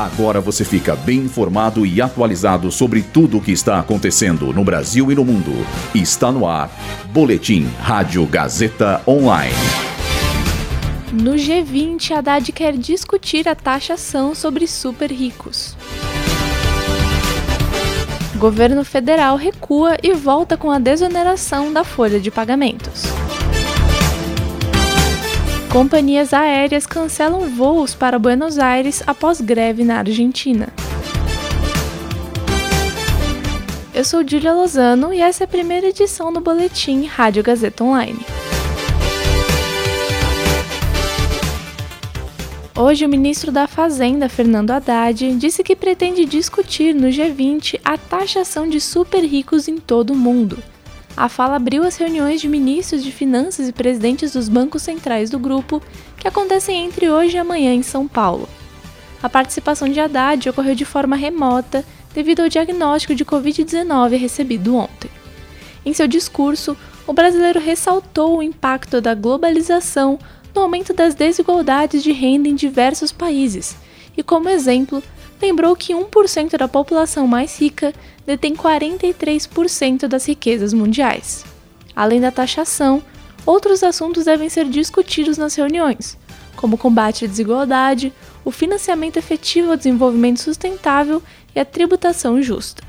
Agora você fica bem informado e atualizado sobre tudo o que está acontecendo no Brasil e no mundo. Está no ar. Boletim Rádio Gazeta Online. No G20, Haddad quer discutir a taxação sobre super ricos. Governo federal recua e volta com a desoneração da folha de pagamentos. Companhias aéreas cancelam voos para Buenos Aires após greve na Argentina. Eu sou Julia Lozano e essa é a primeira edição do boletim Rádio Gazeta Online. Hoje, o ministro da Fazenda, Fernando Haddad, disse que pretende discutir no G20 a taxação de super ricos em todo o mundo a fala abriu as reuniões de ministros de finanças e presidentes dos bancos centrais do grupo, que acontecem entre hoje e amanhã em São Paulo. A participação de Haddad ocorreu de forma remota devido ao diagnóstico de Covid-19 recebido ontem. Em seu discurso, o brasileiro ressaltou o impacto da globalização no aumento das desigualdades de renda em diversos países e, como exemplo, lembrou que 1% da população mais rica detém 43% das riquezas mundiais. Além da taxação, outros assuntos devem ser discutidos nas reuniões, como o combate à desigualdade, o financiamento efetivo ao desenvolvimento sustentável e a tributação justa.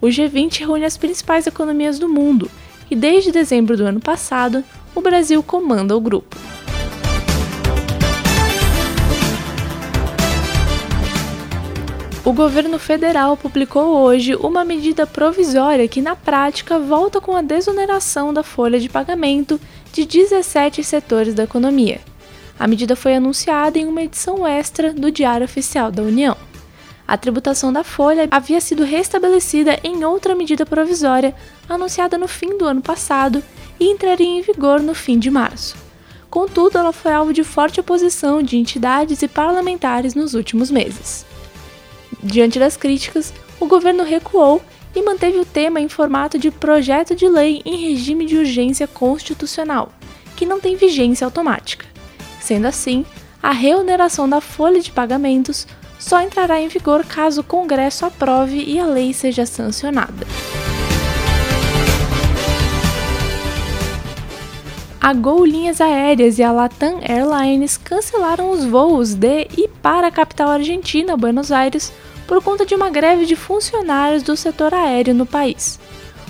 O G20 reúne as principais economias do mundo e, desde dezembro do ano passado, o Brasil comanda o grupo. O governo federal publicou hoje uma medida provisória que, na prática, volta com a desoneração da folha de pagamento de 17 setores da economia. A medida foi anunciada em uma edição extra do Diário Oficial da União. A tributação da folha havia sido restabelecida em outra medida provisória anunciada no fim do ano passado e entraria em vigor no fim de março. Contudo, ela foi alvo de forte oposição de entidades e parlamentares nos últimos meses. Diante das críticas, o governo recuou e manteve o tema em formato de projeto de lei em regime de urgência constitucional, que não tem vigência automática. Sendo assim, a reoneração da folha de pagamentos só entrará em vigor caso o Congresso aprove e a lei seja sancionada. A Gol Linhas Aéreas e a Latam Airlines cancelaram os voos de e para a capital argentina, Buenos Aires, por conta de uma greve de funcionários do setor aéreo no país.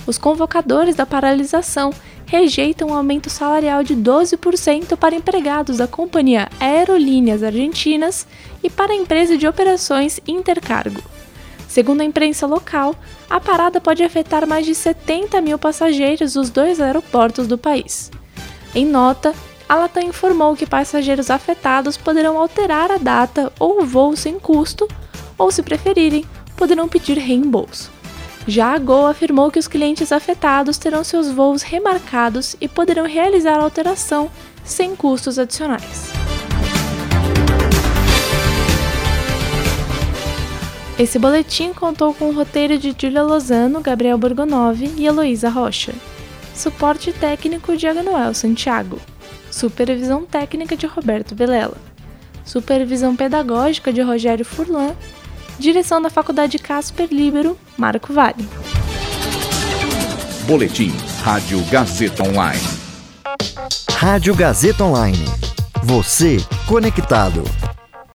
Os convocadores da paralisação rejeitam um aumento salarial de 12% para empregados da companhia Aerolíneas Argentinas e para a empresa de operações Intercargo. Segundo a imprensa local, a parada pode afetar mais de 70 mil passageiros dos dois aeroportos do país. Em nota, a Latam informou que passageiros afetados poderão alterar a data ou o voo sem custo ou, se preferirem, poderão pedir reembolso. Já a Gol afirmou que os clientes afetados terão seus voos remarcados e poderão realizar a alteração sem custos adicionais. Esse boletim contou com o roteiro de Julia Lozano, Gabriel Borgonov e Heloísa Rocha. Suporte técnico de Agnoel Santiago. Supervisão técnica de Roberto Velela. Supervisão pedagógica de Rogério Furlan Direção da Faculdade Casper Libero, Marco Vale. Boletim Rádio Gazeta Online. Rádio Gazeta Online. Você conectado.